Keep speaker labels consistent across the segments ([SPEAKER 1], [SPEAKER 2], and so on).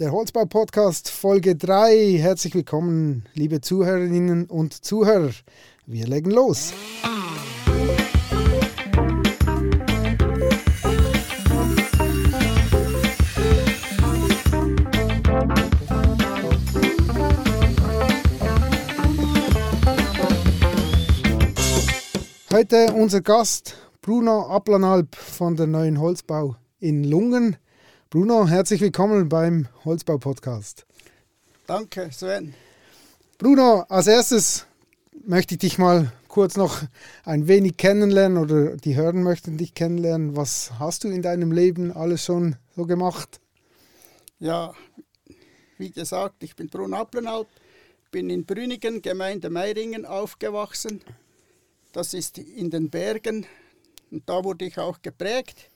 [SPEAKER 1] Der Holzbau-Podcast Folge 3. Herzlich willkommen, liebe Zuhörerinnen und Zuhörer. Wir legen los. Heute unser Gast Bruno Aplanalp von der Neuen Holzbau in Lungen. Bruno, herzlich willkommen beim Holzbau-Podcast.
[SPEAKER 2] Danke, Sven.
[SPEAKER 1] Bruno, als erstes möchte ich dich mal kurz noch ein wenig kennenlernen oder die Hörer möchten dich kennenlernen. Was hast du in deinem Leben alles schon so gemacht?
[SPEAKER 2] Ja, wie gesagt, ich bin Bruno Applenalp, bin in Brünigen, Gemeinde Meiringen, aufgewachsen. Das ist in den Bergen und da wurde ich auch geprägt.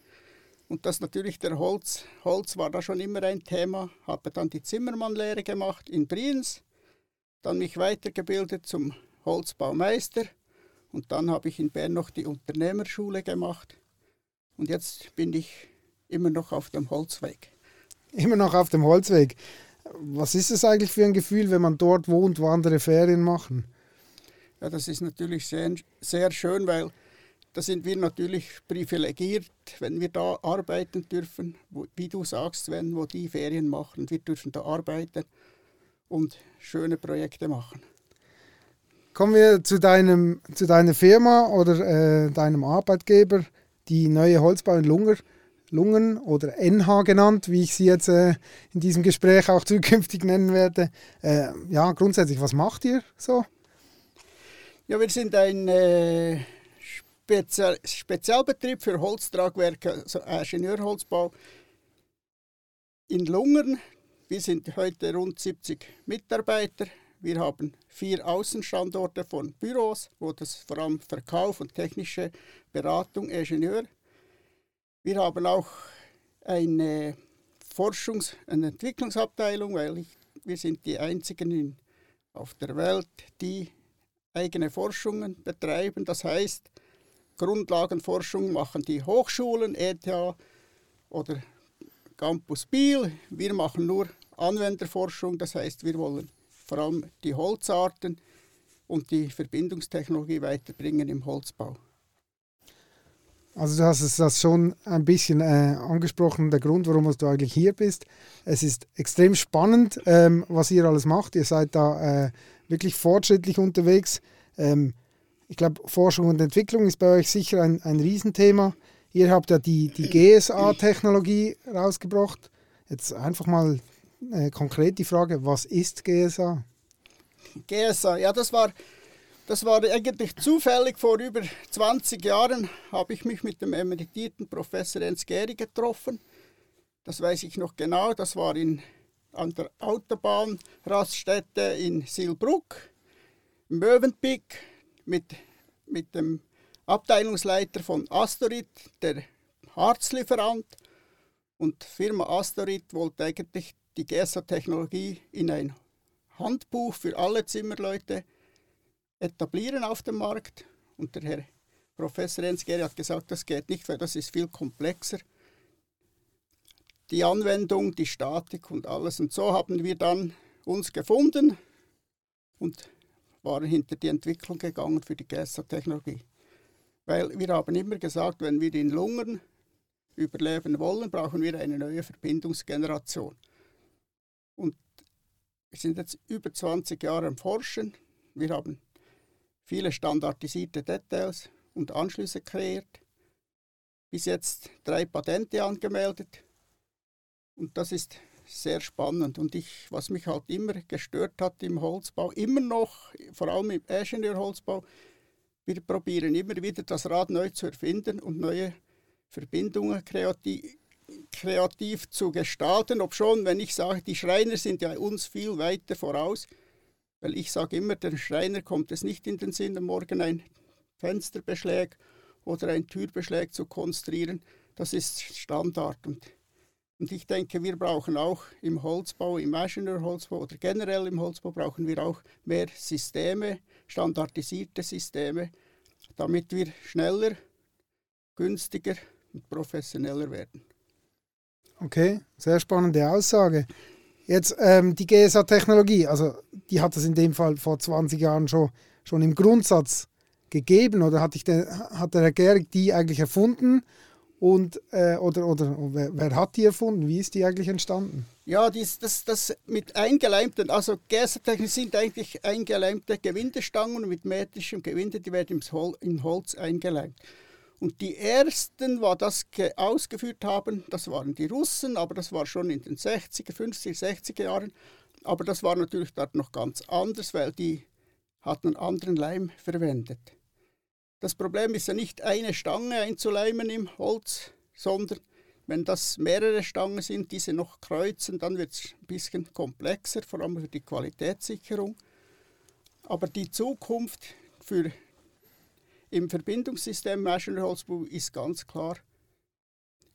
[SPEAKER 2] Und das natürlich der Holz. Holz war da schon immer ein Thema. Habe dann die Zimmermannlehre gemacht in Brienz, dann mich weitergebildet zum Holzbaumeister und dann habe ich in Bern noch die Unternehmerschule gemacht. Und jetzt bin ich immer noch auf dem Holzweg.
[SPEAKER 1] Immer noch auf dem Holzweg. Was ist es eigentlich für ein Gefühl, wenn man dort wohnt, wo andere Ferien machen?
[SPEAKER 2] Ja, das ist natürlich sehr, sehr schön, weil da sind wir natürlich privilegiert, wenn wir da arbeiten dürfen, wo, wie du sagst, wenn wo die Ferien machen, wir dürfen da arbeiten und schöne Projekte machen.
[SPEAKER 1] Kommen wir zu, deinem, zu deiner Firma oder äh, deinem Arbeitgeber, die neue Holzbau in Lunger, Lungen oder NH genannt, wie ich sie jetzt äh, in diesem Gespräch auch zukünftig nennen werde. Äh, ja, grundsätzlich, was macht ihr so?
[SPEAKER 2] Ja, wir sind ein äh, Spezial Spezialbetrieb für Holztragwerke, also Ingenieurholzbau in Lungern. Wir sind heute rund 70 Mitarbeiter. Wir haben vier Außenstandorte von Büros, wo das vor allem Verkauf und technische Beratung, Ingenieur. Wir haben auch eine Forschungs- und Entwicklungsabteilung, weil ich, wir sind die einzigen in, auf der Welt, die eigene Forschungen betreiben. Das heißt, Grundlagenforschung machen die Hochschulen, ETH oder Campus Biel. Wir machen nur Anwenderforschung, das heißt, wir wollen vor allem die Holzarten und die Verbindungstechnologie weiterbringen im Holzbau.
[SPEAKER 1] Also du hast es das schon ein bisschen äh, angesprochen, der Grund, warum du eigentlich hier bist. Es ist extrem spannend, ähm, was ihr alles macht. Ihr seid da äh, wirklich fortschrittlich unterwegs. Ähm, ich glaube, Forschung und Entwicklung ist bei euch sicher ein, ein Riesenthema. Ihr habt ja die, die GSA-Technologie rausgebracht. Jetzt einfach mal äh, konkret die Frage, was ist GSA?
[SPEAKER 2] GSA, ja, das war, das war eigentlich zufällig. Vor über 20 Jahren habe ich mich mit dem emeritierten Professor Ernst Gehry getroffen. Das weiß ich noch genau. Das war in, an der Autobahnraststätte in Silbruck, Mövenpick mit, mit dem Abteilungsleiter von Astorit, der Harzlieferant. Und Firma Astorit wollte eigentlich die GSA-Technologie in ein Handbuch für alle Zimmerleute etablieren auf dem Markt. Und der Herr Professor Ensgeri hat gesagt, das geht nicht, weil das ist viel komplexer. Die Anwendung, die Statik und alles. Und so haben wir dann uns gefunden und waren hinter die Entwicklung gegangen für die GSA-Technologie. Weil wir haben immer gesagt, wenn wir in Lungen überleben wollen, brauchen wir eine neue Verbindungsgeneration. Und wir sind jetzt über 20 Jahre am Forschen. Wir haben viele standardisierte Details und Anschlüsse kreiert. Bis jetzt drei Patente angemeldet. Und das ist sehr spannend. Und ich, was mich halt immer gestört hat im Holzbau, immer noch, vor allem im Ingenieurholzbau, wir probieren immer wieder das Rad neu zu erfinden und neue Verbindungen kreativ, kreativ zu gestalten. Ob schon, wenn ich sage, die Schreiner sind ja uns viel weiter voraus, weil ich sage immer, der Schreiner kommt es nicht in den Sinn, am Morgen ein Fensterbeschläg oder ein Türbeschläg zu konstruieren. Das ist Standard. Und und ich denke, wir brauchen auch im Holzbau, im Ingenieurholzbau oder generell im Holzbau brauchen wir auch mehr Systeme, standardisierte Systeme, damit wir schneller, günstiger und professioneller werden.
[SPEAKER 1] Okay, sehr spannende Aussage. Jetzt ähm, die GSA-Technologie, also die hat es in dem Fall vor 20 Jahren schon, schon im Grundsatz gegeben oder hat, ich den, hat der Herr Gehrig die eigentlich erfunden und, äh, oder, oder wer, wer, hat die erfunden? Wie ist die eigentlich entstanden?
[SPEAKER 2] Ja, dies, das, das mit eingeleimten, also GSA-Technik sind eigentlich eingeleimte Gewindestangen mit metrischem Gewinde, die werden in Holz eingeleimt. Und die ersten, die das ausgeführt haben, das waren die Russen, aber das war schon in den 60er, 50er, 60er Jahren. Aber das war natürlich dort noch ganz anders, weil die hatten einen anderen Leim verwendet. Das Problem ist ja nicht eine Stange einzuleimen im Holz, sondern wenn das mehrere Stangen sind, diese noch kreuzen, dann wird es ein bisschen komplexer, vor allem für die Qualitätssicherung. Aber die Zukunft für im Verbindungssystem Maschinenholzbau ist ganz klar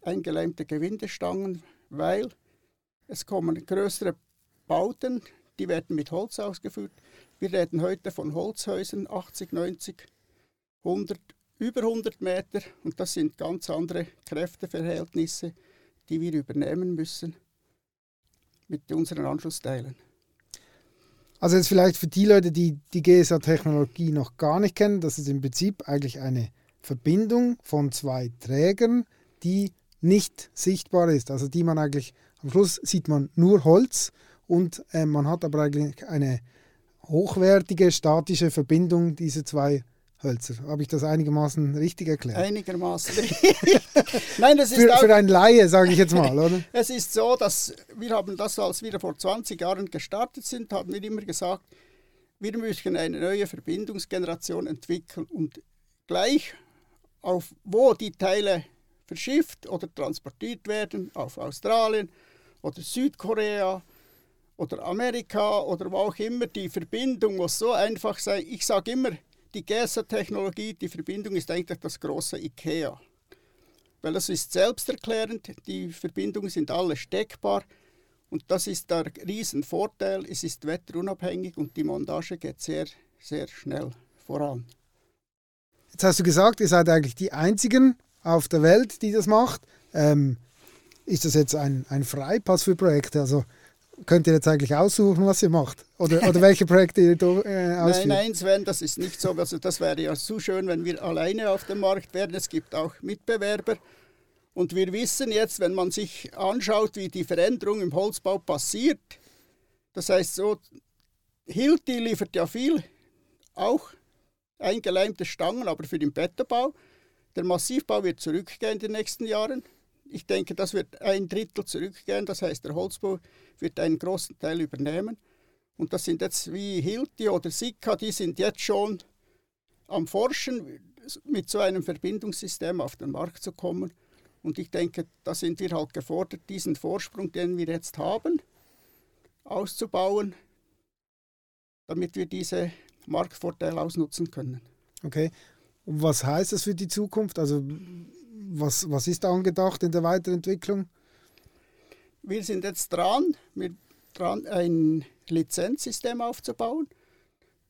[SPEAKER 2] eingeleimte Gewindestangen, weil es kommen größere Bauten, die werden mit Holz ausgeführt. Wir reden heute von Holzhäusern, 80, 90, 100, über 100 Meter und das sind ganz andere Kräfteverhältnisse, die wir übernehmen müssen mit unseren Anschlussteilen.
[SPEAKER 1] Also jetzt vielleicht für die Leute, die die GSA-Technologie noch gar nicht kennen, das ist im Prinzip eigentlich eine Verbindung von zwei Trägern, die nicht sichtbar ist. Also die man eigentlich, am Schluss sieht man nur Holz und äh, man hat aber eigentlich eine hochwertige statische Verbindung dieser zwei Hölzer. Habe ich das einigermaßen richtig erklärt?
[SPEAKER 2] Einigermaßen richtig. Nein, das
[SPEAKER 1] ist für,
[SPEAKER 2] auch,
[SPEAKER 1] für einen Laie, sage ich jetzt mal, oder?
[SPEAKER 2] es ist so, dass wir haben das, als wir vor 20 Jahren gestartet sind, haben wir immer gesagt, wir müssen eine neue Verbindungsgeneration entwickeln und gleich auf wo die Teile verschifft oder transportiert werden, auf Australien oder Südkorea oder Amerika oder wo auch immer, die Verbindung muss so einfach sein. Ich sage immer, die GESA-Technologie, die Verbindung ist eigentlich das große IKEA. Weil das ist selbsterklärend, die Verbindungen sind alle steckbar und das ist der Riesenvorteil. Es ist wetterunabhängig und die Montage geht sehr, sehr schnell voran.
[SPEAKER 1] Jetzt hast du gesagt, ihr seid eigentlich die Einzigen auf der Welt, die das macht. Ähm, ist das jetzt ein, ein Freipass für Projekte? Also könnt ihr jetzt eigentlich aussuchen, was ihr macht? Oder, oder welche Projekte ihr äh, ausführt?
[SPEAKER 2] Nein, nein, Sven, das ist nicht so. Also das wäre ja zu schön, wenn wir alleine auf dem Markt wären. Es gibt auch Mitbewerber. Und wir wissen jetzt, wenn man sich anschaut, wie die Veränderung im Holzbau passiert, das heißt so, Hilti liefert ja viel, auch eingeleimte Stangen, aber für den Betterbau. Der Massivbau wird zurückgehen in den nächsten Jahren. Ich denke, das wird ein Drittel zurückgehen. Das heißt, der Holzbau wird einen großen Teil übernehmen. Und das sind jetzt wie Hilti oder Sika, die sind jetzt schon am Forschen, mit so einem Verbindungssystem auf den Markt zu kommen. Und ich denke, da sind wir halt gefordert, diesen Vorsprung, den wir jetzt haben, auszubauen, damit wir diese Marktvorteile ausnutzen können.
[SPEAKER 1] Okay. Und was heißt das für die Zukunft? Also was, was ist angedacht in der Weiterentwicklung?
[SPEAKER 2] Wir sind jetzt dran, wir dran, ein Lizenzsystem aufzubauen.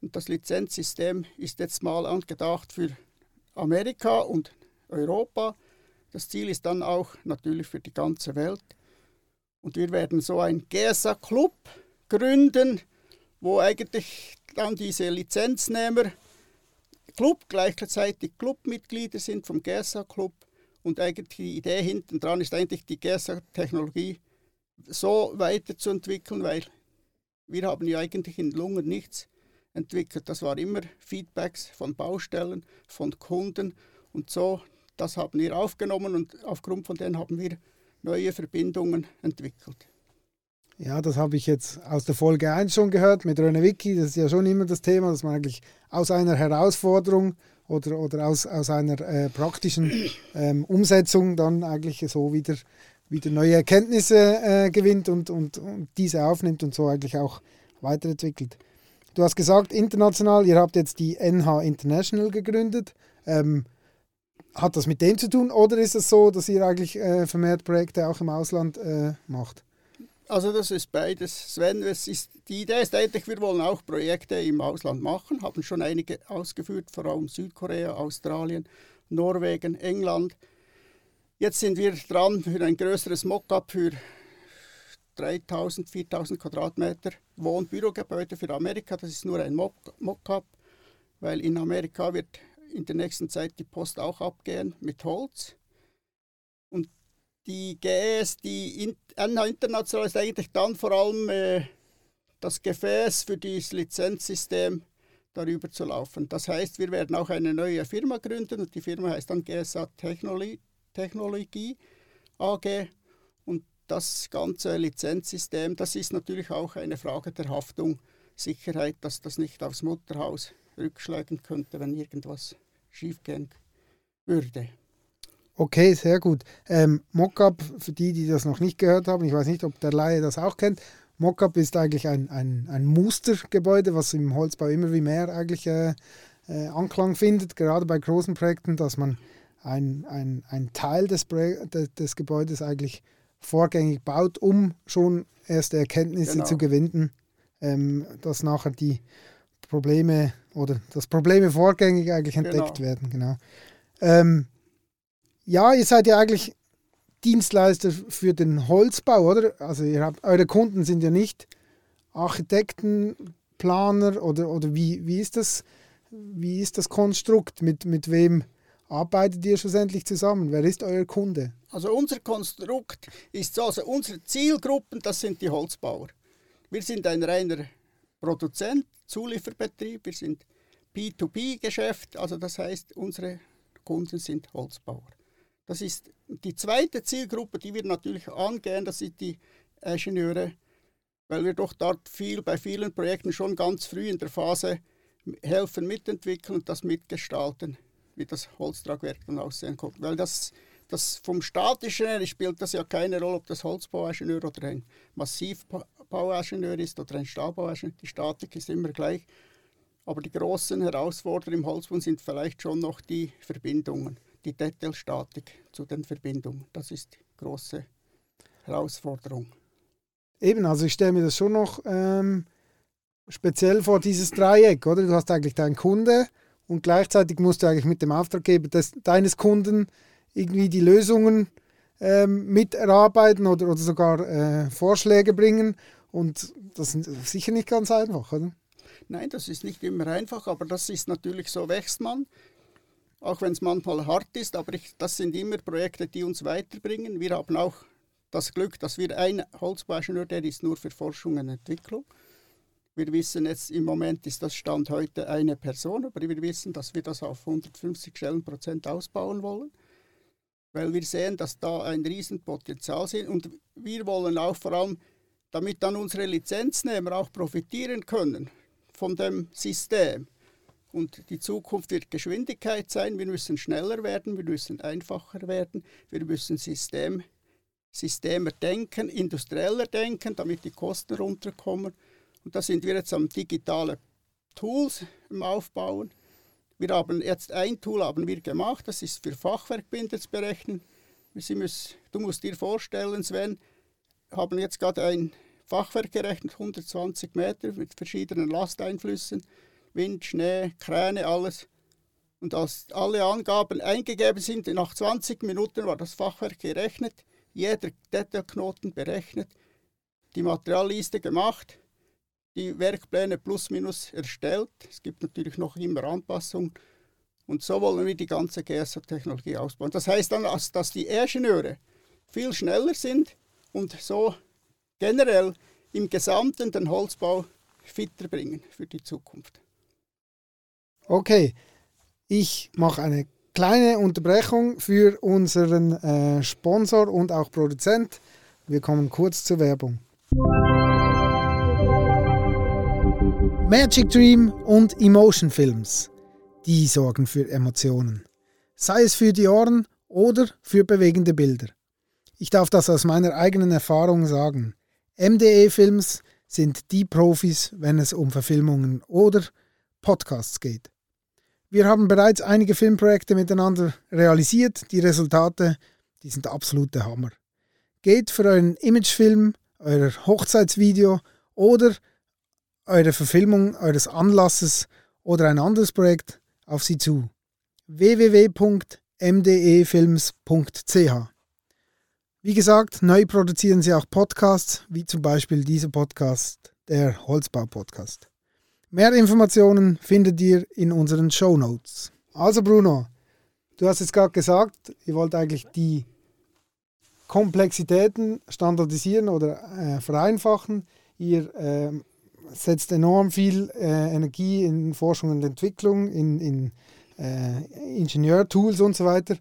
[SPEAKER 2] Und das Lizenzsystem ist jetzt mal angedacht für Amerika und Europa. Das Ziel ist dann auch natürlich für die ganze Welt. Und wir werden so ein GSA-Club gründen, wo eigentlich dann diese Lizenznehmer Club gleichzeitig Clubmitglieder sind vom GSA-Club. Und eigentlich die Idee hinten dran ist eigentlich die GSA-Technologie so weiterzuentwickeln, weil wir haben ja eigentlich in Lungen nichts entwickelt. Das war immer Feedbacks von Baustellen, von Kunden und so. Das haben wir aufgenommen und aufgrund von denen haben wir neue Verbindungen entwickelt.
[SPEAKER 1] Ja, das habe ich jetzt aus der Folge 1 schon gehört mit Röne Wiki. Das ist ja schon immer das Thema, dass man eigentlich aus einer Herausforderung oder, oder aus, aus einer äh, praktischen ähm, Umsetzung dann eigentlich so wieder wieder neue Erkenntnisse äh, gewinnt und, und, und diese aufnimmt und so eigentlich auch weiterentwickelt. Du hast gesagt, international, ihr habt jetzt die NH International gegründet. Ähm, hat das mit dem zu tun oder ist es so, dass ihr eigentlich äh, vermehrt Projekte auch im Ausland äh, macht?
[SPEAKER 2] Also das ist beides. Sven, es ist, die Idee ist eigentlich, wir wollen auch Projekte im Ausland machen, haben schon einige ausgeführt, vor allem Südkorea, Australien, Norwegen, England. Jetzt sind wir dran für ein größeres Mockup für 3000, 4000 Quadratmeter Wohn- und Bürogebäude für Amerika. Das ist nur ein Mockup, weil in Amerika wird in der nächsten Zeit die Post auch abgehen mit Holz. Die GS, die NH International ist eigentlich dann vor allem äh, das Gefäß für dieses Lizenzsystem darüber zu laufen. Das heißt, wir werden auch eine neue Firma gründen und die Firma heißt dann GSA Technologie, Technologie AG und das ganze Lizenzsystem, das ist natürlich auch eine Frage der Haftung, Sicherheit, dass das nicht aufs Mutterhaus rückschlagen könnte, wenn irgendwas schiefgehen würde.
[SPEAKER 1] Okay, sehr gut. Ähm, Mockup, für die, die das noch nicht gehört haben, ich weiß nicht, ob der Laie das auch kennt. Mockup ist eigentlich ein, ein, ein Mustergebäude, was im Holzbau immer wie mehr eigentlich äh, äh, Anklang findet, gerade bei großen Projekten, dass man ein, ein, ein Teil des, des, des Gebäudes eigentlich vorgängig baut, um schon erste Erkenntnisse genau. zu gewinnen, ähm, dass nachher die Probleme oder dass Probleme vorgängig eigentlich entdeckt genau. werden. Genau. Ähm, ja, ihr seid ja eigentlich Dienstleister für den Holzbau, oder? Also habt, eure Kunden sind ja nicht Architekten, Planer oder, oder wie, wie, ist das, wie ist das Konstrukt? Mit, mit wem arbeitet ihr schlussendlich zusammen? Wer ist euer Kunde?
[SPEAKER 2] Also unser Konstrukt ist so, also unsere Zielgruppen, das sind die Holzbauer. Wir sind ein reiner Produzent, Zulieferbetrieb, wir sind P2P-Geschäft, also das heißt, unsere Kunden sind Holzbauer. Das ist die zweite Zielgruppe, die wir natürlich angehen, das sind die Ingenieure, weil wir doch dort viel bei vielen Projekten schon ganz früh in der Phase helfen, mitentwickeln und das mitgestalten wie das Holztragwerk dann aussehen kommt. Weil das, das vom Statischen her spielt das ja keine Rolle, ob das Holzbauingenieur oder ein Massivbauingenieur ist oder ein Stahlbauingenieur. Die Statik ist immer gleich. Aber die großen Herausforderungen im Holzbau sind vielleicht schon noch die Verbindungen, die Detailstatik zu den Verbindungen. Das ist die große Herausforderung.
[SPEAKER 1] Eben, also ich stelle mir das schon noch ähm, speziell vor, dieses Dreieck, oder? Du hast eigentlich deinen Kunde, und gleichzeitig musst du eigentlich mit dem Auftraggeber des, deines Kunden irgendwie die Lösungen ähm, mit erarbeiten oder, oder sogar äh, Vorschläge bringen. Und das ist sicher nicht ganz einfach, oder?
[SPEAKER 2] Nein, das ist nicht immer einfach, aber das ist natürlich so, wächst man. Auch wenn es manchmal hart ist, aber ich, das sind immer Projekte, die uns weiterbringen. Wir haben auch das Glück, dass wir ein Holzbauingenieur, der ist nur für Forschung und Entwicklung. Wir wissen jetzt, im Moment ist das Stand heute eine Person, aber wir wissen, dass wir das auf 150 Stellenprozent ausbauen wollen, weil wir sehen, dass da ein Riesenpotenzial ist. Und wir wollen auch vor allem, damit dann unsere Lizenznehmer auch profitieren können von dem System. Und die Zukunft wird Geschwindigkeit sein. Wir müssen schneller werden, wir müssen einfacher werden, wir müssen System, Systemer denken, industrieller denken, damit die Kosten runterkommen. Und da sind wir jetzt am digitalen Tools im Aufbauen. Wir haben jetzt ein Tool haben wir gemacht, das ist für Fachwerkbinder zu berechnen. Müssen, du musst dir vorstellen, Sven, haben jetzt gerade ein Fachwerk gerechnet, 120 Meter mit verschiedenen Lasteinflüssen, Wind, Schnee, Kräne, alles. Und als alle Angaben eingegeben sind, nach 20 Minuten war das Fachwerk gerechnet, jeder Detailknoten berechnet, die Materialliste gemacht die Werkpläne plus minus erstellt. Es gibt natürlich noch immer Anpassungen. Und so wollen wir die ganze GSO-Technologie ausbauen. Das heißt dann, dass die Ingenieure viel schneller sind und so generell im Gesamten den Holzbau fitter bringen für die Zukunft.
[SPEAKER 1] Okay, ich mache eine kleine Unterbrechung für unseren äh, Sponsor und auch Produzent. Wir kommen kurz zur Werbung. Magic Dream und Emotion Films, die sorgen für Emotionen. Sei es für die Ohren oder für bewegende Bilder. Ich darf das aus meiner eigenen Erfahrung sagen. MDE Films sind die Profis, wenn es um Verfilmungen oder Podcasts geht. Wir haben bereits einige Filmprojekte miteinander realisiert. Die Resultate, die sind absolute Hammer. Geht für euren Imagefilm, euer Hochzeitsvideo oder eure Verfilmung eures Anlasses oder ein anderes Projekt auf sie zu. www.mdefilms.ch Wie gesagt, neu produzieren sie auch Podcasts, wie zum Beispiel dieser Podcast, der Holzbau-Podcast. Mehr Informationen findet ihr in unseren Show Notes. Also Bruno, du hast es gerade gesagt, ihr wollt eigentlich die Komplexitäten standardisieren oder äh, vereinfachen. Ihr äh, setzt enorm viel äh, Energie in Forschung und Entwicklung, in, in äh, Ingenieurtools und so weiter.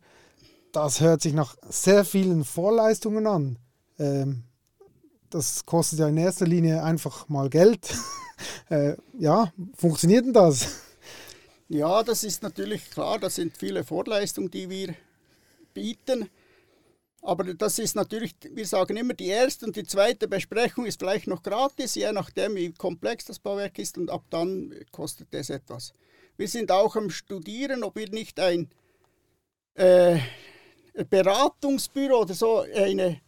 [SPEAKER 1] Das hört sich nach sehr vielen Vorleistungen an. Ähm, das kostet ja in erster Linie einfach mal Geld. Äh, ja, funktioniert denn das?
[SPEAKER 2] Ja, das ist natürlich klar, das sind viele Vorleistungen, die wir bieten. Aber das ist natürlich, wir sagen immer, die erste und die zweite Besprechung ist vielleicht noch gratis, je nachdem, wie komplex das Bauwerk ist und ab dann kostet es etwas. Wir sind auch am Studieren, ob wir nicht ein äh, Beratungsbüro oder so eine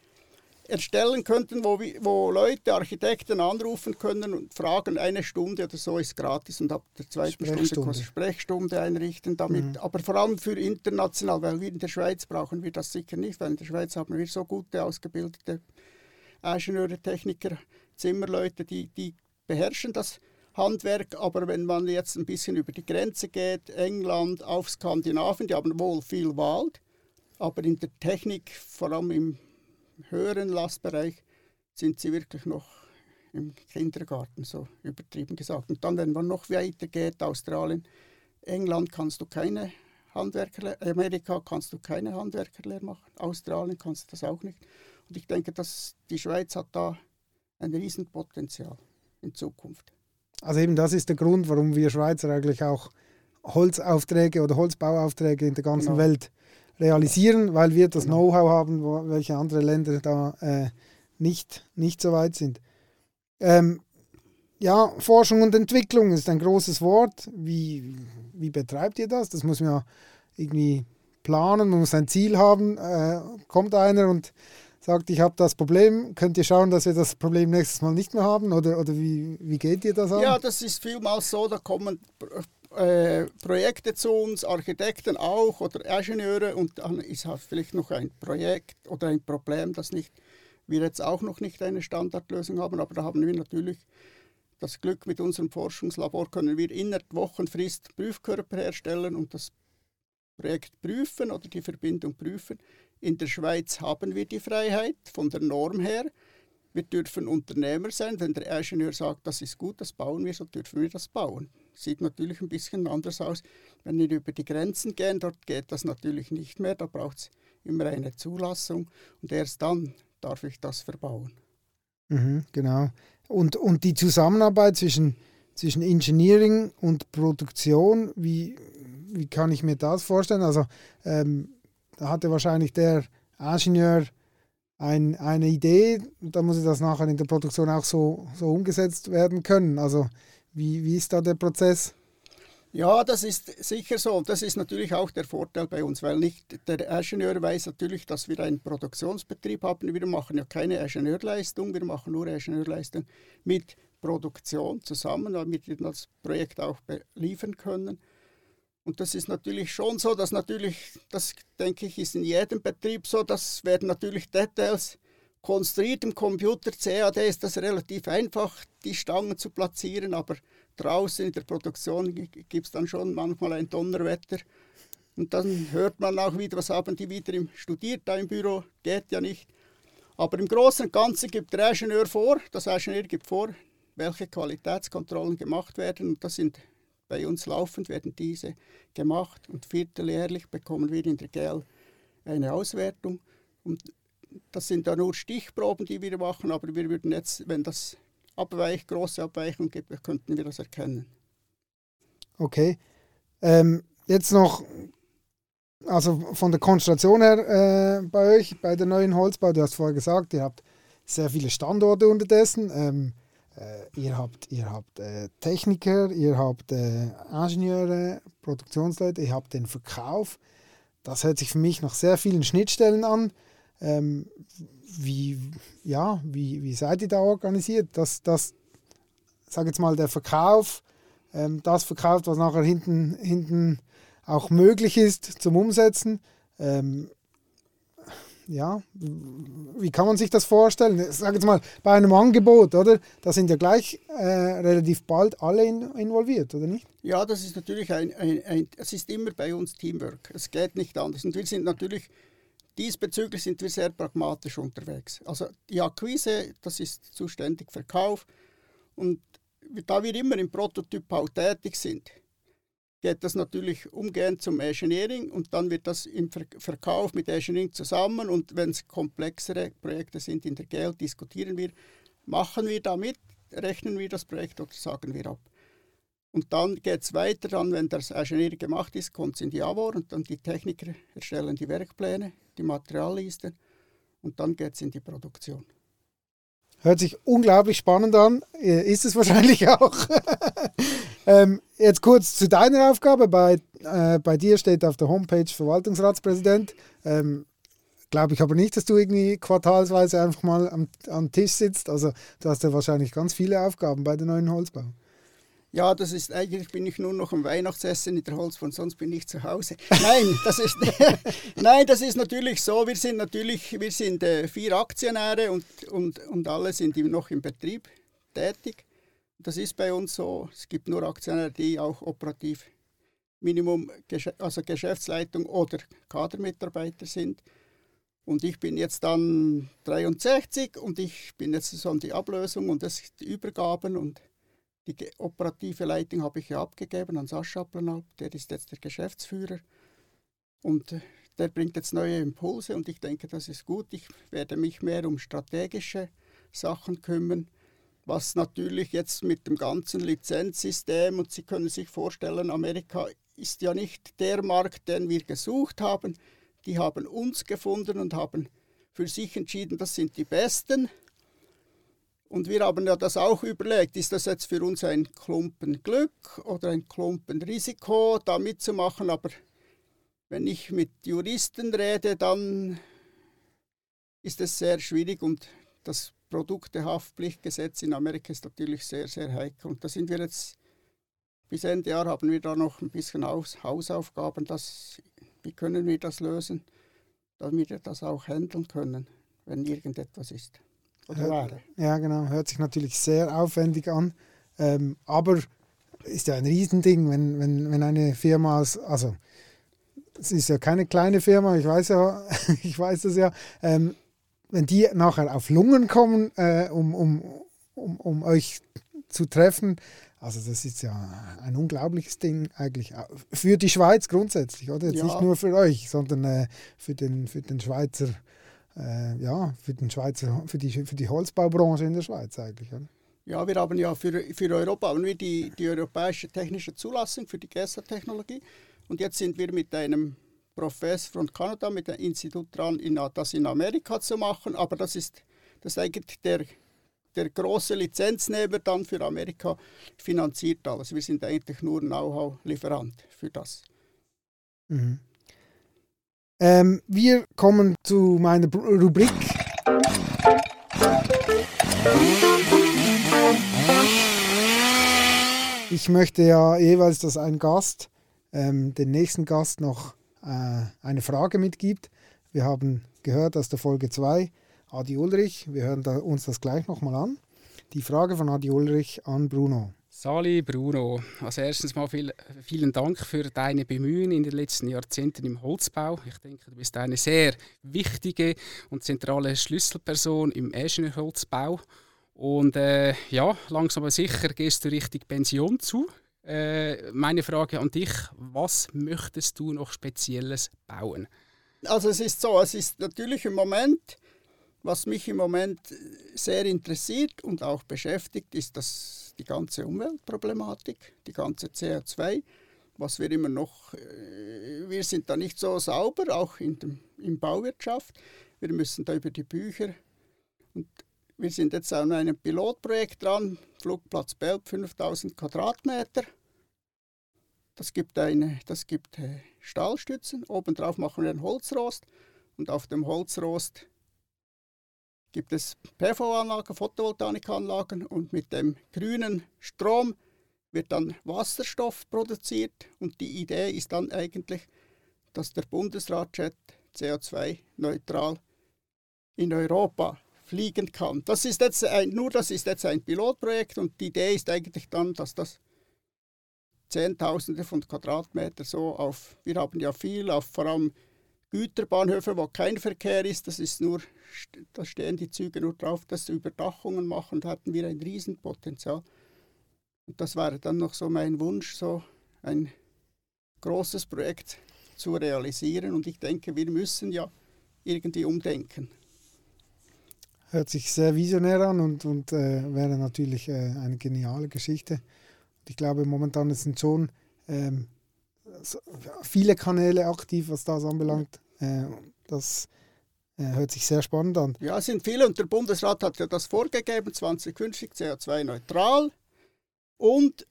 [SPEAKER 2] erstellen könnten, wo, wo Leute, Architekten anrufen können und fragen, eine Stunde oder so ist gratis und ab der zweiten Stunde Sprechstunde einrichten damit. Mhm. Aber vor allem für international, weil wir in der Schweiz brauchen wir das sicher nicht, weil in der Schweiz haben wir so gute, ausgebildete Ingenieure, Techniker, Zimmerleute, die, die beherrschen das Handwerk, aber wenn man jetzt ein bisschen über die Grenze geht, England, auf Skandinavien, die haben wohl viel Wald, aber in der Technik, vor allem im höheren Lastbereich sind sie wirklich noch im Kindergarten, so übertrieben gesagt. Und dann, wenn man noch weiter geht, Australien, England kannst du keine Handwerkerlehre, Amerika kannst du keine Handwerkerlehre machen, Australien kannst du das auch nicht. Und ich denke, dass die Schweiz hat da ein Riesenpotenzial in Zukunft.
[SPEAKER 1] Also eben das ist der Grund, warum wir Schweizer eigentlich auch Holzaufträge oder Holzbauaufträge in der ganzen genau. Welt realisieren, weil wir das genau. Know-how haben, wo, welche andere Länder da äh, nicht, nicht so weit sind. Ähm, ja, Forschung und Entwicklung ist ein großes Wort. Wie, wie betreibt ihr das? Das muss man ja irgendwie planen, man muss ein Ziel haben. Äh, kommt einer und sagt, ich habe das Problem, könnt ihr schauen, dass wir das Problem nächstes Mal nicht mehr haben? Oder, oder wie, wie geht ihr das an?
[SPEAKER 2] Ja, das ist vielmals so, da kommen äh, Projekte zu uns, Architekten auch oder Ingenieure und dann ist halt vielleicht noch ein Projekt oder ein Problem, das nicht, wir jetzt auch noch nicht eine Standardlösung haben, aber da haben wir natürlich das Glück mit unserem Forschungslabor können wir in der Wochenfrist Prüfkörper herstellen und das Projekt prüfen oder die Verbindung prüfen. In der Schweiz haben wir die Freiheit von der Norm her. Wir dürfen Unternehmer sein. Wenn der Ingenieur sagt, das ist gut, das bauen wir, so dürfen wir das bauen sieht natürlich ein bisschen anders aus. Wenn wir über die Grenzen gehen, dort geht das natürlich nicht mehr. Da braucht es immer eine Zulassung und erst dann darf ich das verbauen.
[SPEAKER 1] Mhm, genau. Und, und die Zusammenarbeit zwischen, zwischen Engineering und Produktion, wie, wie kann ich mir das vorstellen? Also ähm, da hatte wahrscheinlich der Ingenieur ein, eine Idee, da muss das nachher in der Produktion auch so, so umgesetzt werden können. Also wie, wie ist da der Prozess?
[SPEAKER 2] Ja, das ist sicher so. Das ist natürlich auch der Vorteil bei uns, weil nicht der Ingenieur weiß natürlich, dass wir einen Produktionsbetrieb haben. Wir machen ja keine Ingenieurleistung, wir machen nur Ingenieurleistung mit Produktion zusammen, damit wir das Projekt auch liefern können. Und das ist natürlich schon so, dass natürlich, das denke ich, ist in jedem Betrieb so, dass werden natürlich Details konstruiert im Computer CAD ist das relativ einfach, die Stangen zu platzieren, aber draußen in der Produktion gibt es dann schon manchmal ein Donnerwetter. Und dann hört man auch wieder, was haben die wieder im, studiert da im Büro, geht ja nicht. Aber im Großen und Ganzen gibt der Ingenieur vor, das Ingenieur gibt vor, welche Qualitätskontrollen gemacht werden. Und das sind bei uns laufend, werden diese gemacht. Und vierteljährlich bekommen wir in der GL eine Auswertung. Und das sind da nur Stichproben, die wir machen, aber wir würden jetzt, wenn das Abweich, große Abweichung gibt, könnten wir das erkennen.
[SPEAKER 1] Okay. Ähm, jetzt noch, also von der Konstellation her äh, bei euch, bei der neuen Holzbau, du hast vorher gesagt, ihr habt sehr viele Standorte unterdessen. Ähm, äh, ihr habt, ihr habt äh, Techniker, ihr habt äh, Ingenieure, Produktionsleute, ihr habt den Verkauf. Das hört sich für mich nach sehr vielen Schnittstellen an. Ähm, wie, ja, wie, wie seid ihr da organisiert, dass das, sag jetzt mal, der Verkauf, ähm, das verkauft, was nachher hinten, hinten auch möglich ist zum Umsetzen? Ähm, ja, wie kann man sich das vorstellen? Sag jetzt mal, bei einem Angebot, oder? Da sind ja gleich äh, relativ bald alle in, involviert, oder nicht?
[SPEAKER 2] Ja, das ist natürlich ein, ein, ein, es ist immer bei uns Teamwork. Es geht nicht anders. Und wir sind natürlich, diesbezüglich sind wir sehr pragmatisch unterwegs. Also die Akquise, das ist zuständig Verkauf. Und da wir immer im Prototypbau tätig sind, geht das natürlich umgehend zum Engineering und dann wird das im Verkauf mit Engineering zusammen und wenn es komplexere Projekte sind in der GL, diskutieren wir, machen wir damit, rechnen wir das Projekt oder sagen wir ab. Und dann geht es weiter, dann, wenn das Engineering gemacht ist, kommt es in die AWOR und dann die Techniker erstellen die Werkpläne, die Materialliste und dann geht es in die Produktion.
[SPEAKER 1] Hört sich unglaublich spannend an, äh, ist es wahrscheinlich auch. ähm, jetzt kurz zu deiner Aufgabe. Bei, äh, bei dir steht auf der Homepage Verwaltungsratspräsident. Ähm, Glaube ich aber nicht, dass du irgendwie quartalsweise einfach mal am, am Tisch sitzt. Also du hast ja wahrscheinlich ganz viele Aufgaben bei der neuen Holzbau.
[SPEAKER 2] Ja, das ist eigentlich bin ich nur noch am Weihnachtsessen in der Holzbahn, sonst bin ich zu Hause. Nein, das ist Nein, das ist natürlich so. Wir sind natürlich wir sind äh, vier Aktionäre und, und, und alle sind noch im Betrieb tätig. Das ist bei uns so. Es gibt nur Aktionäre, die auch operativ Minimum also Geschäftsleitung oder Kadermitarbeiter sind. Und ich bin jetzt dann 63 und ich bin jetzt so an die Ablösung und das die Übergaben und die operative Leitung habe ich ja abgegeben an Sascha Planalp, der ist jetzt der Geschäftsführer. Und äh, der bringt jetzt neue Impulse und ich denke, das ist gut. Ich werde mich mehr um strategische Sachen kümmern, was natürlich jetzt mit dem ganzen Lizenzsystem und Sie können sich vorstellen, Amerika ist ja nicht der Markt, den wir gesucht haben. Die haben uns gefunden und haben für sich entschieden, das sind die Besten. Und wir haben ja das auch überlegt, ist das jetzt für uns ein Klumpen Glück oder ein Klumpen Risiko, da mitzumachen. Aber wenn ich mit Juristen rede, dann ist es sehr schwierig und das Produktehaftpflichtgesetz in Amerika ist natürlich sehr, sehr heikel. Und da sind wir jetzt, bis Ende Jahr haben wir da noch ein bisschen Hausaufgaben. Das, wie können wir das lösen, damit wir das auch handeln können, wenn irgendetwas ist.
[SPEAKER 1] Oder Ja, genau. Hört sich natürlich sehr aufwendig an. Ähm, aber ist ja ein Riesending, wenn, wenn, wenn eine Firma, also es ist ja keine kleine Firma, ich weiß ja, ich weiß das ja, ähm, wenn die nachher auf Lungen kommen, äh, um, um, um, um euch zu treffen, also das ist ja ein unglaubliches Ding eigentlich für die Schweiz grundsätzlich, oder? Jetzt ja. nicht nur für euch, sondern äh, für, den, für den Schweizer äh, ja, für, den Schweizer, für, die, für die Holzbaubranche in der Schweiz eigentlich. Oder?
[SPEAKER 2] Ja, wir haben ja für, für Europa haben wir die, die europäische technische Zulassung für die GESA-Technologie. Und jetzt sind wir mit einem Professor von Kanada, mit einem Institut dran, in, das in Amerika zu machen. Aber das ist, das ist eigentlich der, der große Lizenznehmer dann für Amerika finanziert alles. Wir sind eigentlich nur Know-how-Lieferant für das.
[SPEAKER 1] Mhm. Ähm, wir kommen zu meiner Rubrik. Ich möchte ja jeweils, dass ein Gast ähm, den nächsten Gast noch äh, eine Frage mitgibt. Wir haben gehört aus der Folge 2 Adi Ulrich. Wir hören da, uns das gleich nochmal an. Die Frage von Adi Ulrich an Bruno.
[SPEAKER 3] Sali Bruno, als erstes mal viel, vielen Dank für deine Bemühungen in den letzten Jahrzehnten im Holzbau. Ich denke, du bist eine sehr wichtige und zentrale Schlüsselperson im Ingenieurholzbau. Und äh, ja, langsam aber sicher gehst du Richtung Pension zu. Äh, meine Frage an dich, was möchtest du noch Spezielles bauen?
[SPEAKER 2] Also es ist so, es ist natürlich im Moment, was mich im Moment sehr interessiert und auch beschäftigt, ist das die ganze Umweltproblematik, die ganze CO2, was wir immer noch, äh, wir sind da nicht so sauber, auch in dem, in Bauwirtschaft. Wir müssen da über die Bücher und wir sind jetzt an einem Pilotprojekt dran, Flugplatz Belp, 5000 Quadratmeter. Das gibt, eine, das gibt äh, Stahlstützen, obendrauf machen wir einen Holzrost und auf dem Holzrost gibt es PV-Anlagen, Photovoltaikanlagen und mit dem grünen Strom wird dann Wasserstoff produziert und die Idee ist dann eigentlich, dass der Bundesratjet CO2-neutral in Europa fliegen kann. Das ist jetzt ein, nur das ist jetzt ein Pilotprojekt und die Idee ist eigentlich dann, dass das Zehntausende von Quadratmeter so auf, wir haben ja viel, auf vor allem Güterbahnhöfe, wo kein Verkehr ist, das ist nur, da stehen die Züge nur drauf, dass sie Überdachungen machen, da hatten wir ein Riesenpotenzial. Und das wäre dann noch so mein Wunsch, so ein großes Projekt zu realisieren. Und ich denke, wir müssen ja irgendwie umdenken.
[SPEAKER 1] Hört sich sehr visionär an und, und äh, wäre natürlich äh, eine geniale Geschichte. Und ich glaube, momentan sind schon ähm, viele Kanäle aktiv, was das anbelangt. Äh, das äh, hört sich sehr spannend an.
[SPEAKER 2] Ja, es sind viele und der Bundesrat hat ja das vorgegeben, 2050 CO2-neutral. Und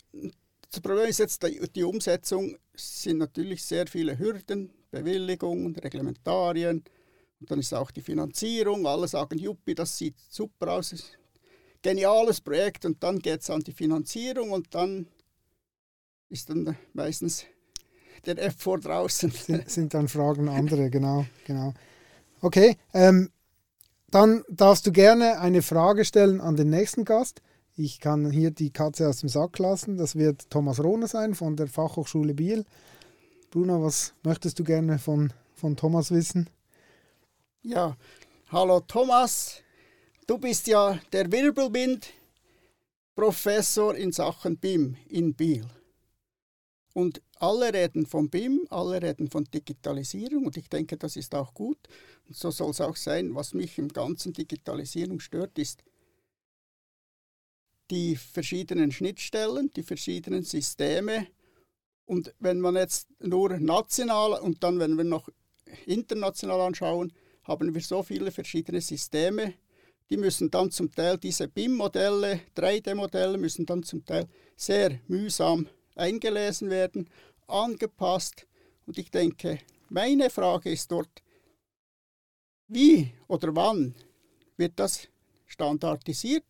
[SPEAKER 2] das Problem ist jetzt, die, die Umsetzung sind natürlich sehr viele Hürden, Bewilligungen, Reglementarien. Und dann ist auch die Finanzierung. Alle sagen, Juppi, das sieht super aus. Geniales Projekt. Und dann geht es an die Finanzierung und dann ist dann meistens der F4 draußen.
[SPEAKER 1] Sind, sind dann Fragen andere, genau. genau. Okay, ähm, dann darfst du gerne eine Frage stellen an den nächsten Gast. Ich kann hier die Katze aus dem Sack lassen. Das wird Thomas Rohner sein von der Fachhochschule Biel. Bruno, was möchtest du gerne von, von Thomas wissen?
[SPEAKER 2] Ja, hallo Thomas. Du bist ja der Wirbelwind-Professor in Sachen BIM in Biel. Und alle reden von BIM, alle reden von Digitalisierung und ich denke, das ist auch gut. Und so soll es auch sein. Was mich im ganzen Digitalisierung stört, ist die verschiedenen Schnittstellen, die verschiedenen Systeme. Und wenn man jetzt nur national und dann, wenn wir noch international anschauen, haben wir so viele verschiedene Systeme. Die müssen dann zum Teil, diese BIM-Modelle, 3D-Modelle, müssen dann zum Teil sehr mühsam eingelesen werden, angepasst. Und ich denke, meine Frage ist dort, wie oder wann wird das standardisiert?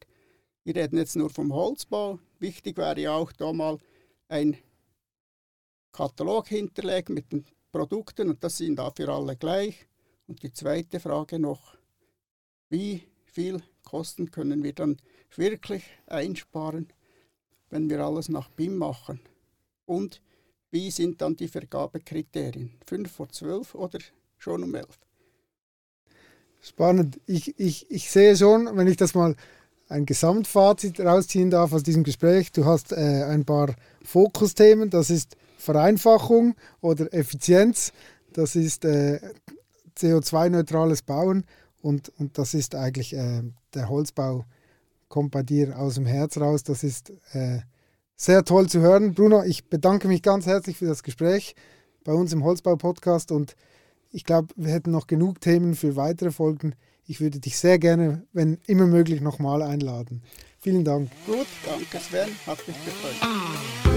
[SPEAKER 2] Wir reden jetzt nur vom Holzbau. Wichtig wäre ja auch da mal ein Katalog hinterlegen mit den Produkten und das sind dafür alle gleich. Und die zweite Frage noch, wie viel Kosten können wir dann wirklich einsparen, wenn wir alles nach BIM machen? Und wie sind dann die Vergabekriterien? 5 vor 12 oder schon um 11?
[SPEAKER 1] Spannend. Ich, ich, ich sehe schon, wenn ich das mal ein Gesamtfazit rausziehen darf aus diesem Gespräch, du hast äh, ein paar Fokusthemen, das ist Vereinfachung oder Effizienz, das ist äh, CO2-neutrales Bauen und, und das ist eigentlich äh, der Holzbau kommt bei dir aus dem Herz raus. Das ist äh, sehr toll zu hören. Bruno, ich bedanke mich ganz herzlich für das Gespräch bei uns im Holzbau-Podcast und ich glaube, wir hätten noch genug Themen für weitere Folgen. Ich würde dich sehr gerne, wenn immer möglich, nochmal einladen. Vielen Dank.
[SPEAKER 2] Gut, danke Sven, hat mich gefreut.